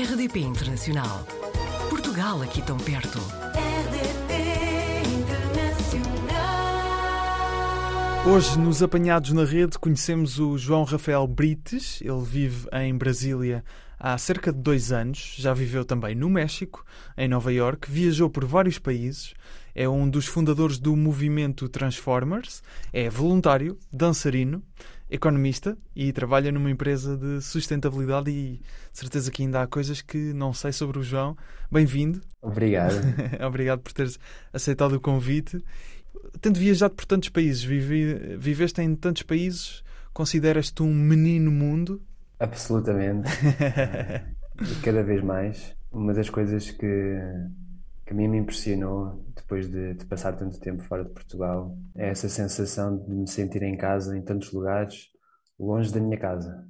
RDP Internacional. Portugal aqui tão perto. RDP Internacional. Hoje, nos Apanhados na Rede, conhecemos o João Rafael Brites. Ele vive em Brasília há cerca de dois anos. Já viveu também no México, em Nova York. Viajou por vários países. É um dos fundadores do movimento Transformers. É voluntário, dançarino, economista e trabalha numa empresa de sustentabilidade. E certeza que ainda há coisas que não sei sobre o João. Bem-vindo. Obrigado. Obrigado por teres aceitado o convite. Tendo viajado por tantos países, vive- viveste em tantos países, consideras-te um menino mundo? Absolutamente. E cada vez mais. Uma das coisas que, que a mim me impressionou depois de, de passar tanto tempo fora de Portugal é essa sensação de me sentir em casa em tantos lugares, longe da minha casa.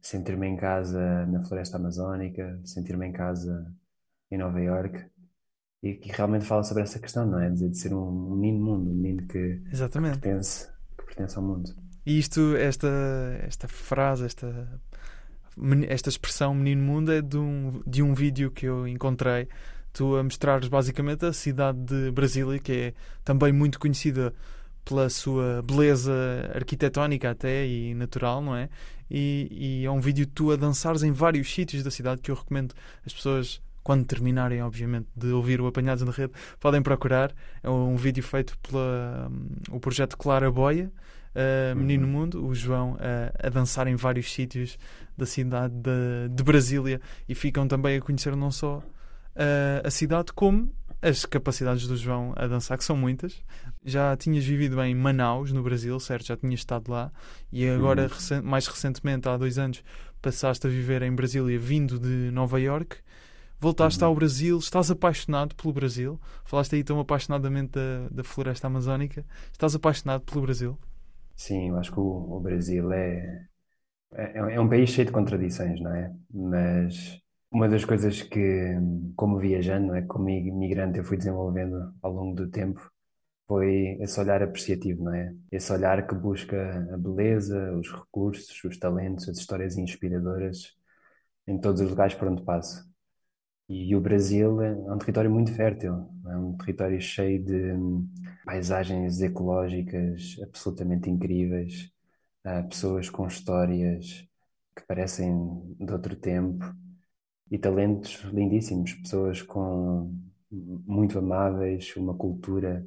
Sentir-me em casa na floresta amazónica, sentir-me em casa em Nova Iorque. E que realmente fala sobre essa questão, não é? De, de ser um menino mundo, um menino que Exatamente. pertence, que pertence ao mundo. E isto, esta, esta frase, esta, esta expressão menino mundo é de um, de um vídeo que eu encontrei. Tu a mostrares basicamente a cidade de Brasília, que é também muito conhecida pela sua beleza arquitetónica até e natural, não é? E, e é um vídeo de tu a dançares em vários sítios da cidade que eu recomendo as pessoas, quando terminarem, obviamente, de ouvir o Apanhados na Rede, podem procurar. É um vídeo feito pela hum, o projeto Clara Boia, uh, Menino Mundo, o João uh, a dançar em vários sítios da cidade de, de Brasília e ficam também a conhecer não só uh, a cidade como as capacidades do João a dançar, que são muitas. Já tinhas vivido em Manaus, no Brasil, certo? Já tinhas estado lá e agora, recen- mais recentemente, há dois anos, passaste a viver em Brasília, vindo de Nova York. Voltaste Uhum. ao Brasil, estás apaixonado pelo Brasil. Falaste aí tão apaixonadamente da, da floresta amazónica. Estás apaixonado pelo Brasil? Sim, eu acho que o, o Brasil é, é, é um país cheio de contradições, não é? Mas uma das coisas que, como viajante, não é? Como imigrante, eu fui desenvolvendo ao longo do tempo foi esse olhar apreciativo, não é? Esse olhar que busca a beleza, os recursos, os talentos, as histórias inspiradoras em todos os lugares por onde passo. E o Brasil é um território muito fértil, é um território cheio de hum, paisagens ecológicas absolutamente incríveis, ah, pessoas com histórias que parecem de outro tempo e talentos lindíssimos, pessoas com muito amáveis, uma cultura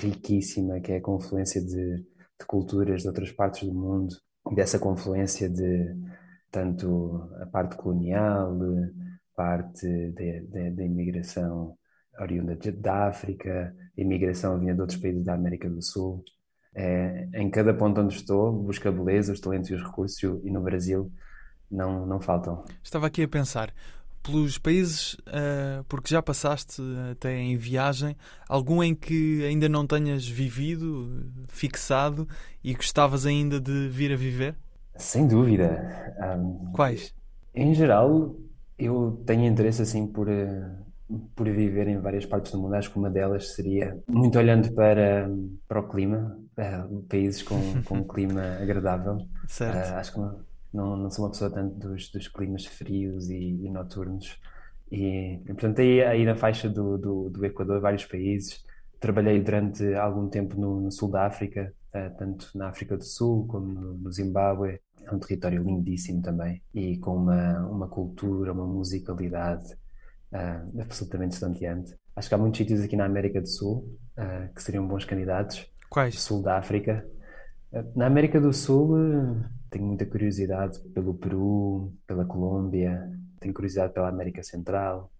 riquíssima que é a confluência de, de culturas de outras partes do mundo dessa confluência de tanto a parte colonial, parte da imigração oriunda de- da África, imigração vinda de outros países da América do Sul. É, em cada ponto onde estou, busco a beleza, os talentos e os recursos, e no Brasil não, não faltam. Estava aqui a pensar, pelos países, ah, porque já passaste até em viagem, algum em que ainda não tenhas vivido, fixado e gostavas ainda de vir a viver? Sem dúvida. Ahm, Quais? em geral, eu tenho interesse assim por, eh, por viver em várias partes do mundo. Acho que uma delas seria muito olhando para, para o clima, eh, países com, com um clima agradável. Certo. Acho que não, não, não sou uma pessoa tanto dos, dos climas frios e, e noturnos. E, portanto, aí, aí na faixa do, do, do Equador, vários países. Trabalhei durante algum tempo no, no sul da África, ah, tanto na África do Sul como no, Zimbábue. É um território lindíssimo também e com uma, uma cultura, uma musicalidade ah, absolutamente estonteante. Acho que há muitos sítios aqui na América do Sul ah, que seriam bons candidatos. Quais? Sul da África. Na América do Sul, eh, tenho muita curiosidade pelo Peru, pela Colômbia, tenho curiosidade pela América Central,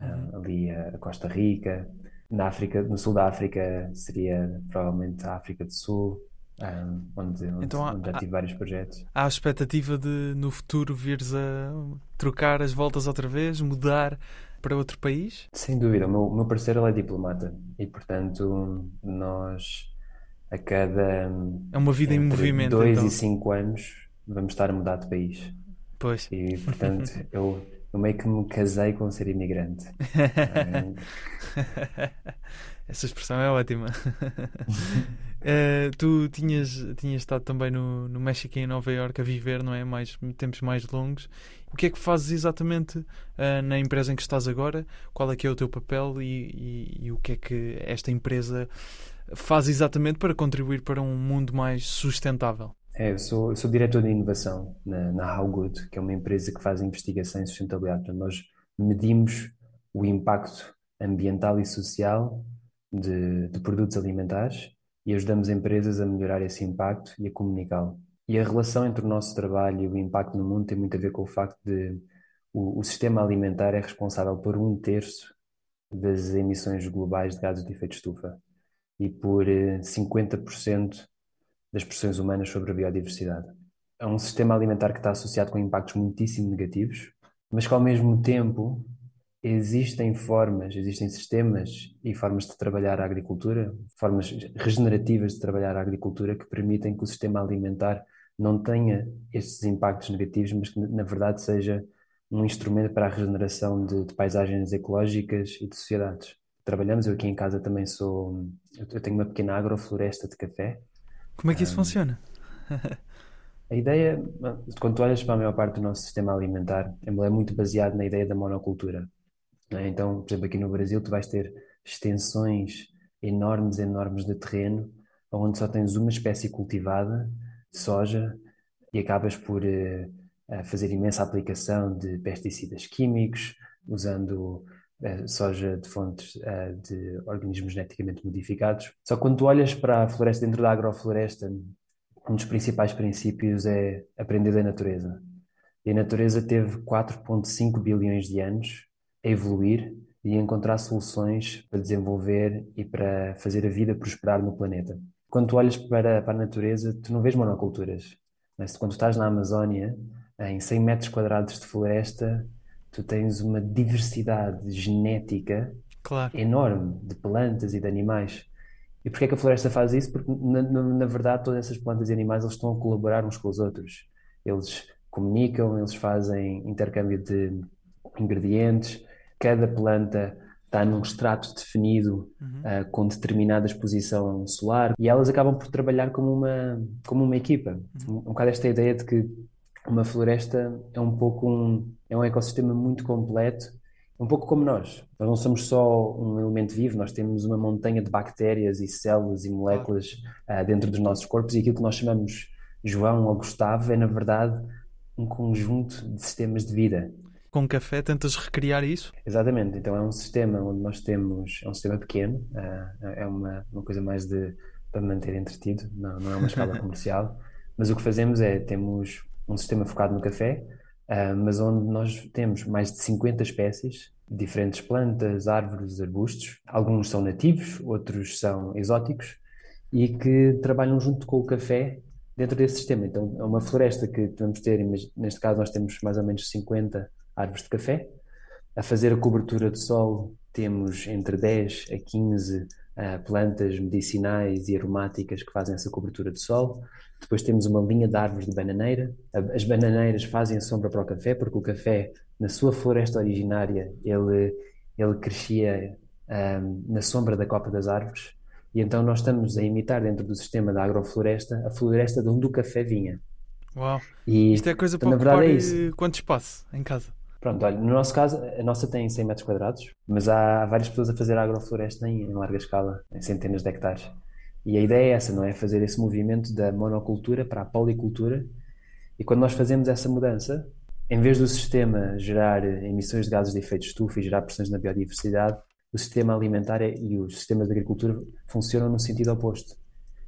eh, ali a Costa Rica. Na África, no sul da África seria provavelmente a África do Sul, eh, onde, onde, Então há- onde já há- tive vários projetos. Há a expectativa de no futuro vires a trocar as voltas outra vez, mudar para outro país? Sem dúvida, o meu, meu parceiro é diplomata e, portanto, nós a cada É uma vida em movimento, dois então. e cinco anos vamos estar a mudar de país. Pois. E, portanto, eu, eu meio que me casei com ser imigrante. Essa expressão é ótima. Eh, tu tinhas, tinhas estado também no, no México e em Nova Iorque a viver, não é? Mais, tempos mais longos. O que é que fazes exatamente eh, na empresa em que estás agora? Qual é que é o teu papel e, e- e o que é que esta empresa faz exatamente para contribuir para um mundo mais sustentável? É, eu sou, eu sou diretor de inovação na, na que é uma empresa que faz investigação em sustentabilidade. Portanto, nós medimos o impacto ambiental e social de, de produtos alimentares e ajudamos empresas a melhorar esse impacto e a comunicá-lo. E a relação entre o nosso trabalho e o impacto no mundo tem muito a ver com o facto de o, o sistema alimentar é responsável por um terço das emissões globais de gases de efeito de estufa e por eh, 50% das pressões humanas sobre a biodiversidade. É um sistema alimentar que está associado com impactos muitíssimo negativos, mas que ao mesmo tempo existem formas, existem sistemas e formas de trabalhar a agricultura, formas regenerativas de trabalhar a agricultura que permitem que o sistema alimentar não tenha estes impactos negativos, mas que na verdade seja um instrumento para a regeneração de, de paisagens ecológicas e de sociedades. Trabalhamos, eu aqui em casa também sou, eu tenho uma pequena agrofloresta de café, Como é que isso funciona? A ideia, quando tu olhas para a maior parte do nosso sistema alimentar, é muito baseado na ideia da monocultura. é? Então, por exemplo, aqui no Brasil, tu vais ter extensões enormes, enormes de terreno, onde só tens uma espécie cultivada de soja e acabas por eh, fazer imensa aplicação de pesticidas químicos, usando soja de fontes eh, de organismos geneticamente modificados. Só que quando tu olhas para a floresta dentro da agrofloresta, um dos principais princípios é aprender da natureza. E a natureza teve 4,5 bilhões de anos a evoluir e a encontrar soluções para desenvolver e para fazer a vida prosperar no planeta. Quando tu olhas para, para a natureza, tu não vês monoculturas. Mas quando tu estás na Amazónia, em 100 metros quadrados de floresta, tu tens uma diversidade genética Claro. enorme de plantas e de animais. E porquê é que a floresta faz isso? Porque, na, na, verdade, todas essas plantas e animais eles estão a colaborar uns com os outros. Eles comunicam, eles fazem intercâmbio de ingredientes, cada planta está num extrato definido, Uhum. ah, com determinada exposição solar, e elas acabam por trabalhar como uma, como uma equipa. Um, um bocado esta ideia de que uma floresta é um pouco um, é um ecossistema muito completo, um pouco como nós. Nós não somos só um elemento vivo, nós temos uma montanha de bactérias e células e moléculas ah, dentro dos nossos corpos, e aquilo que nós chamamos João ou Gustavo é, na verdade, um conjunto de sistemas de vida. Com café tentas recriar isso? Exatamente, então é um sistema onde nós temos, é um sistema pequeno, ah, é uma, uma coisa mais de para manter entretido, não, não é uma escala comercial, mas o que fazemos é, temos um sistema focado no café, ah, mas onde nós temos mais de 50 espécies, diferentes plantas, árvores, arbustos, alguns são nativos, outros são exóticos, e que trabalham junto com o café dentro desse sistema. Então é uma floresta que vamos ter, neste caso nós temos mais ou menos 50 árvores de café, a fazer a cobertura de solo, temos entre 10 a 15 ah, plantas medicinais e aromáticas que fazem essa cobertura de solo. Depois temos uma linha de árvores de bananeira. As bananeiras fazem a sombra para o café, porque o café, na sua floresta originária, ele, ele crescia ah, na sombra da copa das árvores. E então nós estamos a imitar dentro do sistema da agrofloresta a floresta de onde o café vinha. Uau. E Isto é coisa para na verdade ocupar é isso. eh, quanto espaço em casa? Pronto, olha, no nosso caso, a nossa tem 100 metros quadrados, mas há várias pessoas a fazer agrofloresta em, em larga escala, em centenas de hectares. E a ideia é essa, não é? Fazer esse movimento da monocultura para a policultura. E quando nós fazemos essa mudança, em vez do sistema gerar emissões de gases de efeito estufa e gerar pressões na biodiversidade, o sistema alimentar é- e os sistemas de agricultura funcionam no sentido oposto.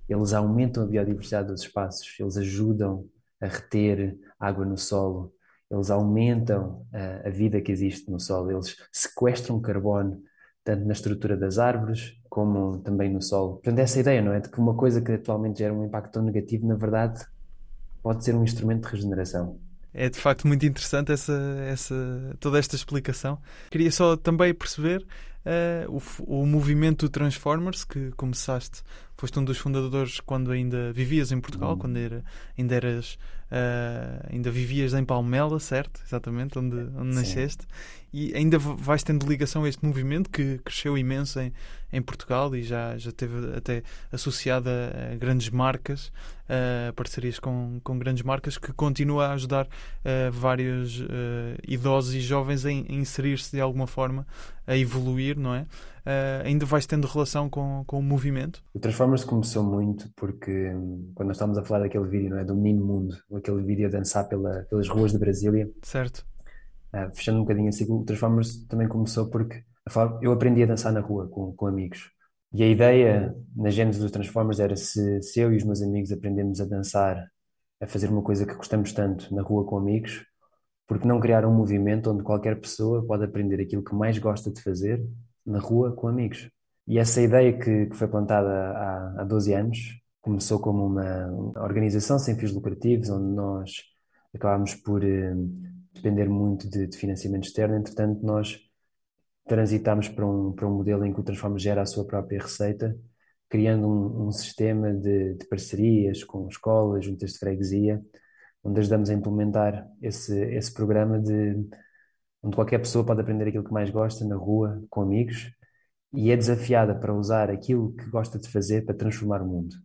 Eles aumentam a biodiversidade dos espaços, eles ajudam a reter água no solo, eles aumentam a, a vida que existe no solo, eles sequestram carbono tanto na estrutura das árvores como também no solo. Portanto, essa ideia, não é? De que uma coisa que atualmente gera um impacto tão negativo, na verdade, pode ser um instrumento de regeneração. É de facto muito interessante essa, essa, toda esta explicação. Queria só também perceber uh, o, o movimento Transformers que começaste, foste um dos fundadores quando ainda vivias em Portugal, Uhum. quando era, ainda eras uh, ainda vivias em Palmela, certo? Exatamente, onde, onde nasceste. E ainda vais tendo ligação a este movimento que cresceu imenso em, em Portugal e já, já teve até associado a, grandes marcas, a parcerias com, com grandes marcas, que continua a ajudar uh, vários uh, idosos e jovens a, a inserir-se de alguma forma, a evoluir, não é? Uh, ainda vais tendo relação com, com o movimento? O Transformers começou muito porque hum, quando nós estávamos a falar daquele vídeo, não é? Do Menino Mundo, aquele vídeo a dançar pela- pelas ruas de Brasília, Certo? ah, fechando um bocadinho assim, o Transformers também começou porque forma- eu aprendi a dançar na rua com, com amigos. E a ideia na gênese dos Transformers era se, se eu e os meus amigos aprendemos a dançar, a fazer uma coisa que gostamos tanto na rua com amigos, porque não criar um movimento onde qualquer pessoa pode aprender aquilo que mais gosta de fazer na rua com amigos. E essa ideia que, que foi plantada há, há 12 anos começou como uma, organização sem fins lucrativos, onde nós acabámos por eh, depender muito de, de financiamento externo. Entretanto, nós transitámos para um, para um modelo em que o Transforma gera a sua própria receita, criando um, um sistema de, de parcerias com escolas, juntas de freguesia, onde ajudamos a implementar esse, esse programa de onde qualquer pessoa pode aprender aquilo que mais gosta na rua, com amigos, e é desafiada para usar aquilo que gosta de fazer para transformar o mundo.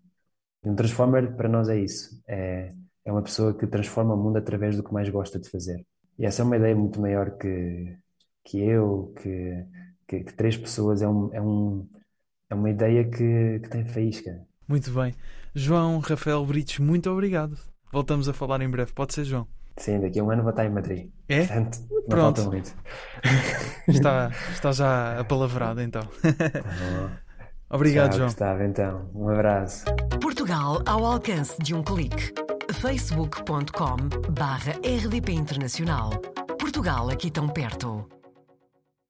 E um Transformer para nós é isso, é, é uma pessoa que transforma o mundo através do que mais gosta de fazer. E essa é uma ideia muito maior que, que eu, que, que, que três pessoas, é, um, é, um, é uma ideia que, que tem faísca. Muito bem. João Rafael Brites, muito obrigado. Voltamos a falar em breve. Pode ser, João? Sim, daqui a um ano vou estar em Madrid. É? Portanto, Pronto. muito. Está, está já apalavrado então. Obrigado, Tchau, João. Gustavo, então. Um abraço. Portugal ao alcance de um clique. facebook.com barra rdp internacional. Portugal aqui tão perto.